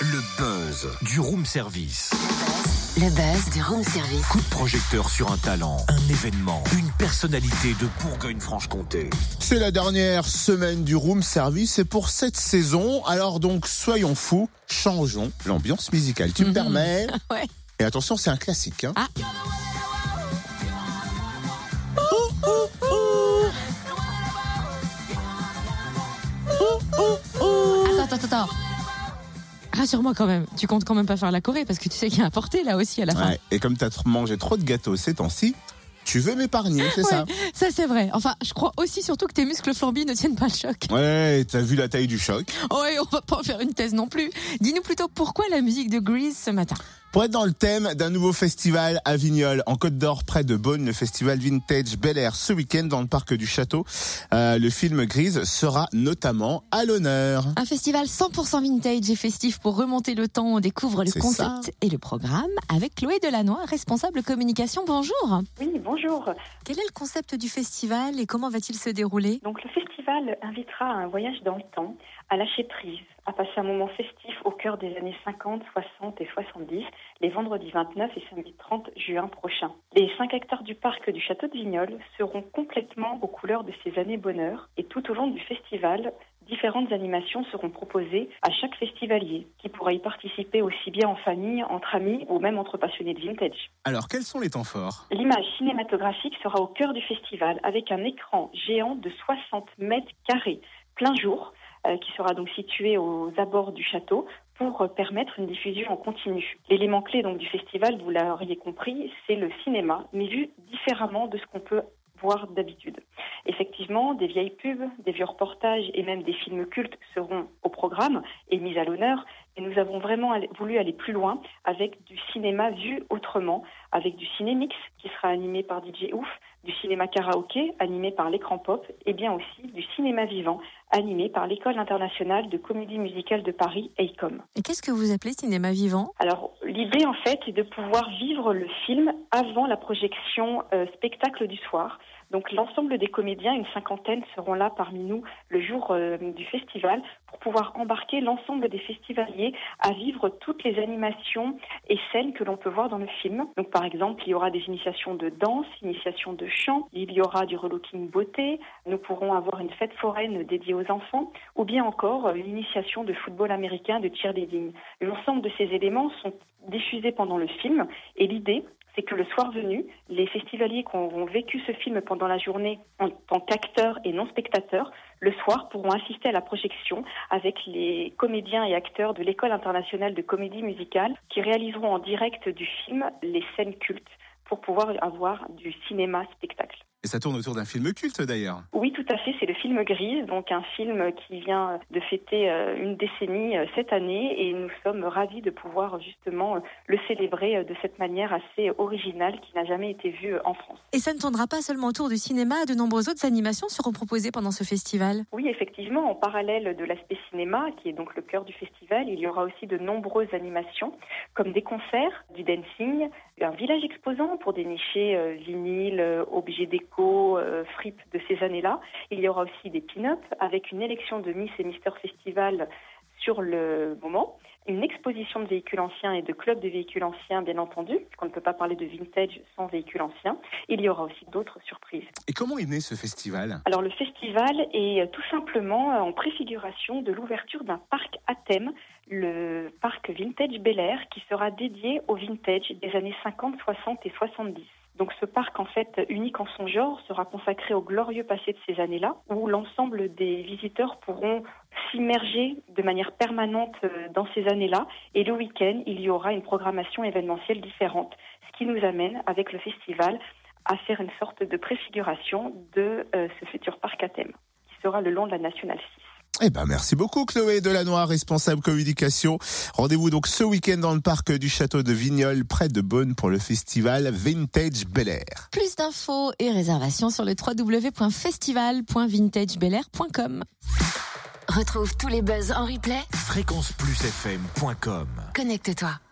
Le buzz du room service. Le buzz du room service. Coup de projecteur sur un talent, un événement, une personnalité de Bourgogne-Franche-Comté. C'est la dernière semaine du room service et pour cette saison, alors donc soyons fous, changeons l'ambiance musicale. Tu me permets Ouais. Et attention, c'est un classique. Hein Ah. Rassure-moi quand même, tu comptes quand même pas faire la Corée parce que tu sais qu'il y a un porté là aussi à la fin. Et comme tu as mangé trop de gâteaux ces temps-ci, tu veux m'épargner, c'est ça Ça c'est vrai. Enfin, je crois aussi surtout que tes muscles flambis ne tiennent pas le choc. Ouais, t'as vu la taille du choc. Ouais, on va pas en faire une thèse non plus. Dis-nous plutôt pourquoi la musique de Grease ce matin. Pour être dans le thème d'un nouveau festival à Vignoles, en Côte d'Or, près de Beaune, le festival Vintage Bel Air ce week-end dans le parc du Château. Euh, le film Grise sera notamment à l'honneur. Un festival 100% vintage et festif pour remonter le temps. On découvre le concept ça. et le programme avec Chloé Delannoy, responsable communication. Bonjour. Oui, bonjour. Quel est le concept du festival et comment va-t-il se dérouler? Donc le festival invitera à un voyage dans le temps, à lâcher prise, à passer un moment festif au cœur des années 50, 60 et 70, les vendredis 29 et samedi 30 juin prochains. Les cinq acteurs du parc du château de Vignoles seront complètement aux couleurs de ces années bonheur et tout au long du festival, différentes animations seront proposées à chaque festivalier qui pourra y participer aussi bien en famille, entre amis ou même entre passionnés de vintage. Alors, quels sont les temps forts? L'image cinématographique sera au cœur du festival avec un écran géant de 60 mètres carrés plein jour euh, qui sera donc situé aux abords du château pour permettre une diffusion en continu. L'élément clé donc du festival, vous l'auriez compris, c'est le cinéma, mais vu différemment de ce qu'on peut voir d'habitude. Effectivement, des vieilles pubs, des vieux reportages et même des films cultes seront au programme et mis à l'honneur. Et nous avons vraiment voulu aller plus loin avec du cinéma vu autrement, avec du cinémix qui sera animé par DJ Ouf, du cinéma karaoké animé par l'écran pop et bien aussi du cinéma vivant animé par l'école internationale de comédie musicale de Paris, EICOM. Et qu'est-ce que vous appelez cinéma vivant? Alors, l'idée, en fait, est de pouvoir vivre le film avant la projection euh, spectacle du soir. Donc, l'ensemble des comédiens, une cinquantaine, seront là parmi nous le jour euh, du festival pour pouvoir embarquer l'ensemble des festivaliers à vivre toutes les animations et scènes que l'on peut voir dans le film. Donc, par exemple, il y aura des initiations de danse, initiations de chant, il y aura du relooking beauté, nous pourrons avoir une fête foraine dédiée aux enfants, ou bien encore euh, l'initiation de football américain, de cheerleading. L'ensemble de ces éléments sont diffusés pendant le film et l'idée, c'est que le soir venu, les festivaliers qui auront vécu ce film pendant la journée en tant qu'acteurs et non spectateurs, le soir pourront assister à la projection avec les comédiens et acteurs de l'École internationale de comédie musicale qui réaliseront en direct du film les scènes cultes pour pouvoir avoir du cinéma spectacle. Et ça tourne autour d'un film culte d'ailleurs. Oui, tout à fait. C'est le film Grise, donc un film qui vient de fêter euh, une décennie euh, cette année, et nous sommes ravis de pouvoir justement euh, le célébrer de cette manière assez originale qui n'a jamais été vue en France. Et ça ne tournera pas seulement autour du cinéma, de nombreuses autres animations seront proposées pendant ce festival. Oui, effectivement, en parallèle de l'aspect cinéma, qui est donc le cœur du festival, il y aura aussi de nombreuses animations, comme des concerts, du dancing, un village exposant pour dénicher vinyles, objets déco, euh, fripes de ces années-là. Il y aura aussi des pin-up avec une élection de Miss et Mister Festival sur le moment, une exposition de véhicules anciens et de clubs de véhicules anciens, bien entendu, puisqu'on ne peut pas parler de vintage sans véhicules anciens. Il y aura aussi d'autres surprises. Et comment est né ce festival? Alors le festival est euh, tout simplement euh, en préfiguration de l'ouverture d'un parc à thème, le parc Vintage Bel Air, qui sera dédié au vintage des années 50, 60 et 70. Donc ce parc, en fait, unique en son genre, sera consacré au glorieux passé de ces années-là, où l'ensemble des visiteurs pourront s'immerger de manière permanente euh, dans ces années-là. Et le week-end, il y aura une programmation événementielle différente, ce qui nous amène, avec le festival, à faire une sorte de préfiguration de euh, ce futur parc à thème, qui sera le long de la Nationale 6. Eh ben, merci beaucoup, Chloé Delannoy, responsable communication. Rendez-vous donc ce week-end dans le parc du château de Vignoles, près de Beaune, pour le festival Vintage Bel Air. Plus d'infos et réservations sur le www.festival.vintagebelair.com. Retrouve tous les buzz en replay. Fréquenceplusfm.com Connecte-toi.